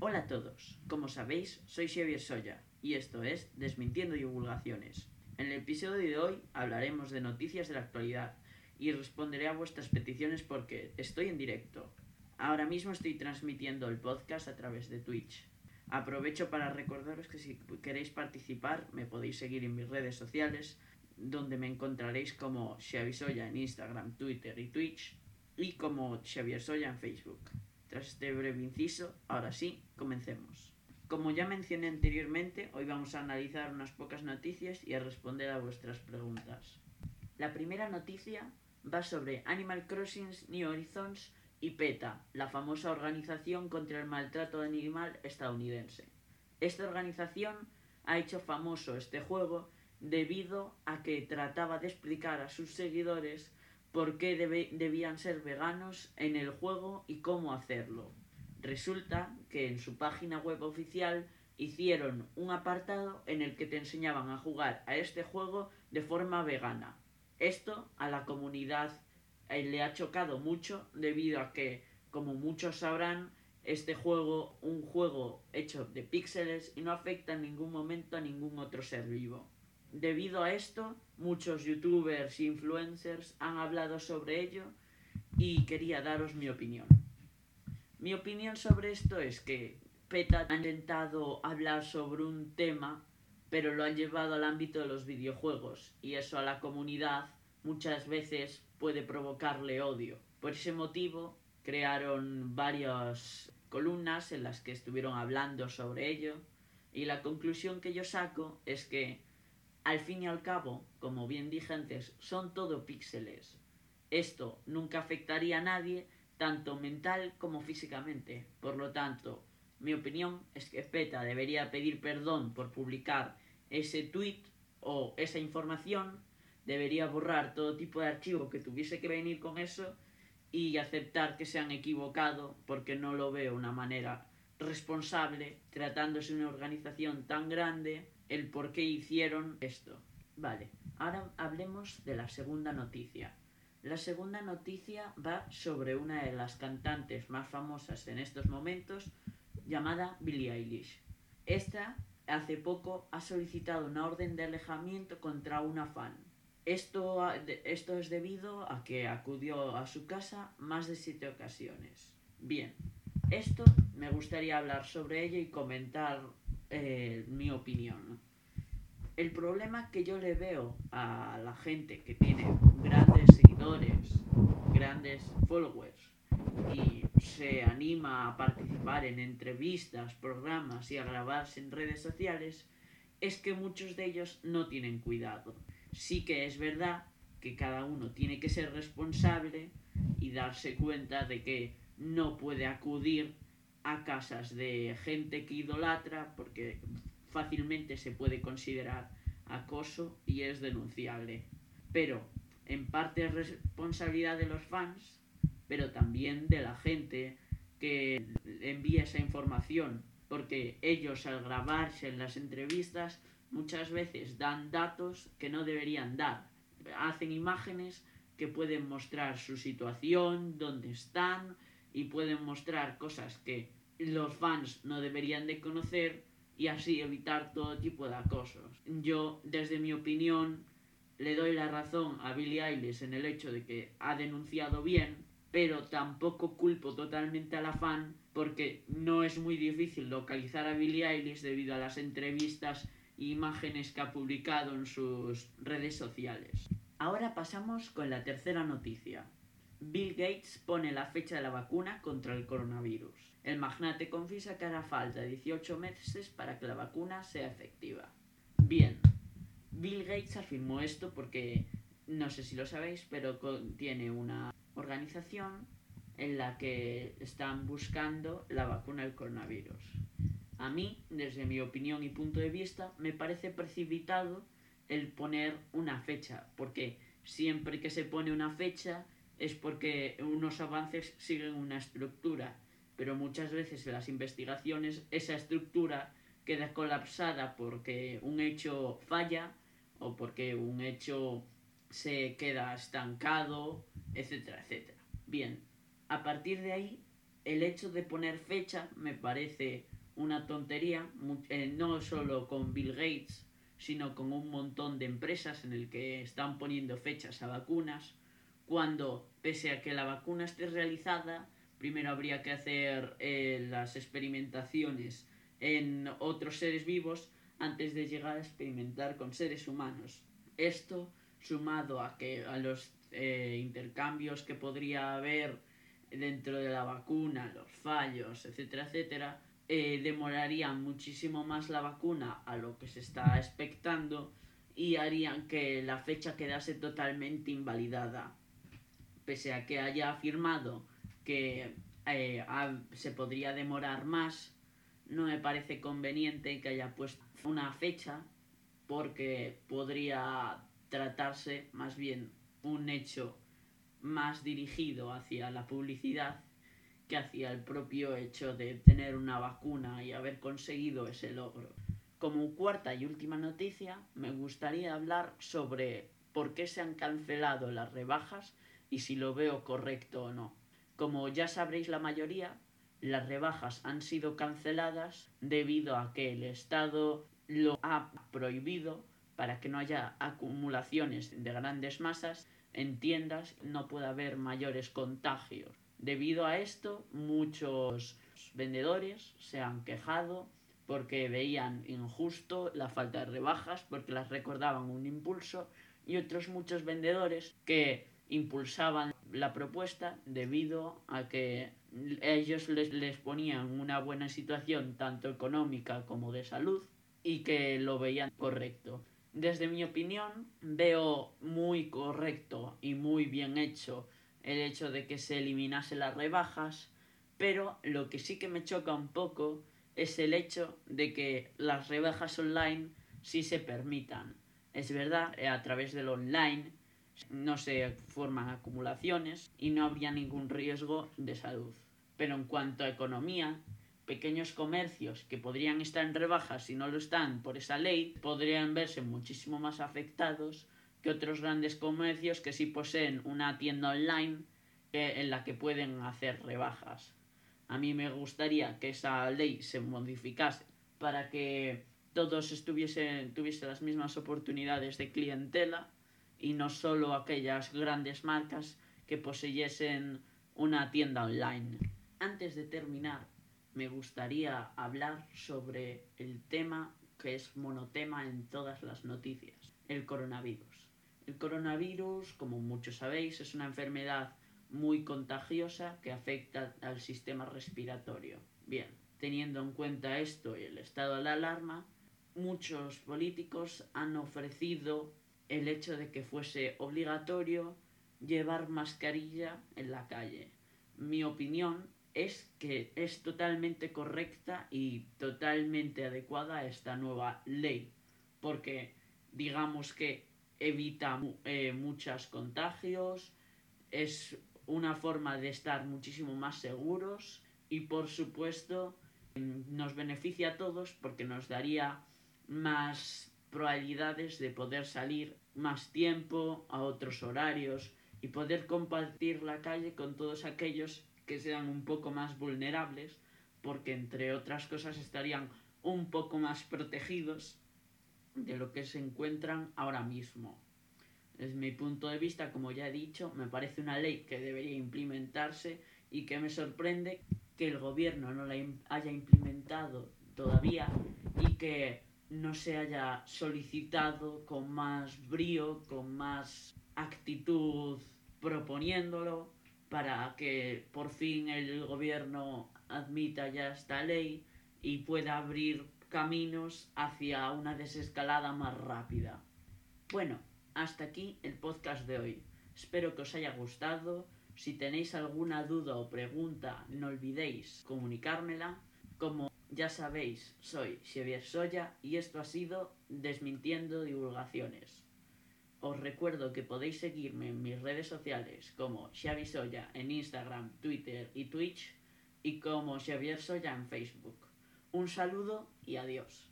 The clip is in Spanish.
Hola a todos, como sabéis, soy Xavier Soya y esto es Desmintiendo Divulgaciones. En el episodio de hoy hablaremos de noticias de la actualidad y responderé a vuestras peticiones porque estoy en directo. Ahora mismo estoy transmitiendo el podcast a través de Twitch. Aprovecho para recordaros que si queréis participar me podéis seguir en mis redes sociales donde me encontraréis como Xavi Soya en Instagram, Twitter y Twitch y como Xavier Soya en Facebook. Tras este breve inciso, ahora sí, comencemos. Como ya mencioné anteriormente, hoy vamos a analizar unas pocas noticias y a responder a vuestras preguntas. La primera noticia va sobre Animal Crossing New Horizons y PETA, la famosa organización contra el maltrato animal estadounidense. Esta organización ha hecho famoso este juego debido a que trataba de explicar a sus seguidores por qué debían ser veganos en el juego y cómo hacerlo. Resulta que en su página web oficial hicieron un apartado en el que te enseñaban a jugar a este juego de forma vegana. Esto a la comunidad eh, le ha chocado mucho debido a que, como muchos sabrán, este juego, un juego hecho de píxeles y no afecta en ningún momento a ningún otro ser vivo. Debido a esto, muchos youtubers e influencers han hablado sobre ello y quería daros mi opinión. Mi opinión sobre esto es que PETA ha intentado hablar sobre un tema, pero lo han llevado al ámbito de los videojuegos y eso a la comunidad muchas veces puede provocarle odio. Por ese motivo crearon varias columnas en las que estuvieron hablando sobre ello y la conclusión que yo saco es que al fin y al cabo, como bien dije antes, son todo píxeles. Esto nunca afectaría a nadie, tanto mental como físicamente. Por lo tanto, mi opinión es que PETA debería pedir perdón por publicar ese tweet o esa información, debería borrar todo tipo de archivo que tuviese que venir con eso y aceptar que se han equivocado porque no lo veo una manera responsable tratándose de una organización tan grande el por qué hicieron esto. Vale, ahora hablemos de la segunda noticia. La segunda noticia va sobre una de las cantantes más famosas en estos momentos, llamada Billie Eilish. Esta, hace poco, ha solicitado una orden de alejamiento contra una fan. Esto, esto es debido a que acudió a su casa más de siete ocasiones. Bien, esto me gustaría hablar sobre ello y comentar eh, mi opinión. El problema que yo le veo a la gente que tiene grandes seguidores, grandes followers y se anima a participar en entrevistas, programas y a grabarse en redes sociales, es que muchos de ellos no tienen cuidado. Sí que es verdad que cada uno tiene que ser responsable y darse cuenta de que no puede acudir a casas de gente que idolatra porque fácilmente se puede considerar acoso y es denunciable. Pero en parte es responsabilidad de los fans, pero también de la gente que envía esa información, porque ellos al grabarse en las entrevistas muchas veces dan datos que no deberían dar. Hacen imágenes que pueden mostrar su situación, dónde están y pueden mostrar cosas que los fans no deberían de conocer y así evitar todo tipo de acosos. Yo, desde mi opinión, le doy la razón a Billie Eilish en el hecho de que ha denunciado bien, pero tampoco culpo totalmente a la fan porque no es muy difícil localizar a Billie Eilish debido a las entrevistas e imágenes que ha publicado en sus redes sociales. Ahora pasamos con la tercera noticia. Bill Gates pone la fecha de la vacuna contra el coronavirus. El magnate confiesa que hará falta 18 meses para que la vacuna sea efectiva. Bien, Bill Gates afirmó esto porque, no sé si lo sabéis, pero tiene una organización en la que están buscando la vacuna del coronavirus. A mí, desde mi opinión y punto de vista, me parece precipitado el poner una fecha, porque siempre que se pone una fecha es porque unos avances siguen una estructura, pero muchas veces en las investigaciones esa estructura queda colapsada porque un hecho falla o porque un hecho se queda estancado, etcétera, etcétera. Bien, a partir de ahí el hecho de poner fecha me parece una tontería, eh, no solo con Bill Gates, sino con un montón de empresas en el que están poniendo fechas a vacunas, cuando pese a que la vacuna esté realizada, primero habría que hacer eh, las experimentaciones en otros seres vivos antes de llegar a experimentar con seres humanos. Esto, sumado a que a los eh, intercambios que podría haber dentro de la vacuna, los fallos, etcétera, etcétera, eh, demoraría muchísimo más la vacuna a lo que se está expectando y harían que la fecha quedase totalmente invalidada. Pese a que haya afirmado que eh, se podría demorar más, no me parece conveniente que haya puesto una fecha porque podría tratarse más bien un hecho más dirigido hacia la publicidad que hacia el propio hecho de tener una vacuna y haber conseguido ese logro. Como cuarta y última noticia, me gustaría hablar sobre por qué se han cancelado las rebajas y si lo veo correcto o no. Como ya sabréis la mayoría, las rebajas han sido canceladas debido a que el Estado lo ha prohibido para que no haya acumulaciones de grandes masas en tiendas, no puede haber mayores contagios. Debido a esto, muchos vendedores se han quejado porque veían injusto la falta de rebajas, porque las recordaban un impulso, y otros muchos vendedores que impulsaban la propuesta debido a que ellos les, les ponían una buena situación tanto económica como de salud y que lo veían correcto. Desde mi opinión, veo muy correcto y muy bien hecho el hecho de que se eliminase las rebajas, pero lo que sí que me choca un poco es el hecho de que las rebajas online sí se permitan. Es verdad, eh, a través del online no se forman acumulaciones y no habría ningún riesgo de salud. Pero en cuanto a economía, pequeños comercios que podrían estar en rebajas si no lo están por esa ley, podrían verse muchísimo más afectados que otros grandes comercios que sí poseen una tienda online eh, en la que pueden hacer rebajas. A mí me gustaría que esa ley se modificase para que todos estuviesen, tuviesen las mismas oportunidades de clientela y no solo aquellas grandes marcas que poseyesen una tienda online. Antes de terminar, me gustaría hablar sobre el tema que es monotema en todas las noticias, el coronavirus. El coronavirus, como muchos sabéis, es una enfermedad muy contagiosa que afecta al sistema respiratorio. Bien, teniendo en cuenta esto y el estado de alarma, muchos políticos han ofrecido el hecho de que fuese obligatorio llevar mascarilla en la calle. Mi opinión es que es totalmente correcta y totalmente adecuada esta nueva ley, porque digamos que evita eh, muchos contagios, es una forma de estar muchísimo más seguros y por supuesto nos beneficia a todos porque nos daría más probabilidades de poder salir más tiempo a otros horarios y poder compartir la calle con todos aquellos que sean un poco más vulnerables, porque entre otras cosas estarían un poco más protegidos de lo que se encuentran ahora mismo. Desde mi punto de vista, como ya he dicho, me parece una ley que debería implementarse y que me sorprende que el gobierno no la haya implementado todavía y que no se haya solicitado con más brío, con más actitud proponiéndolo para que por fin el gobierno admita ya esta ley y pueda abrir caminos hacia una desescalada más rápida. Bueno, hasta aquí el podcast de hoy. Espero que os haya gustado. Si tenéis alguna duda o pregunta, no olvidéis comunicármela. Como ya sabéis, soy Xavier Soya y esto ha sido Desmintiendo Divulgaciones. Os recuerdo que podéis seguirme en mis redes sociales como Xavi Soya en Instagram, Twitter y Twitch y como Xavier Soya en Facebook. Un saludo y adiós.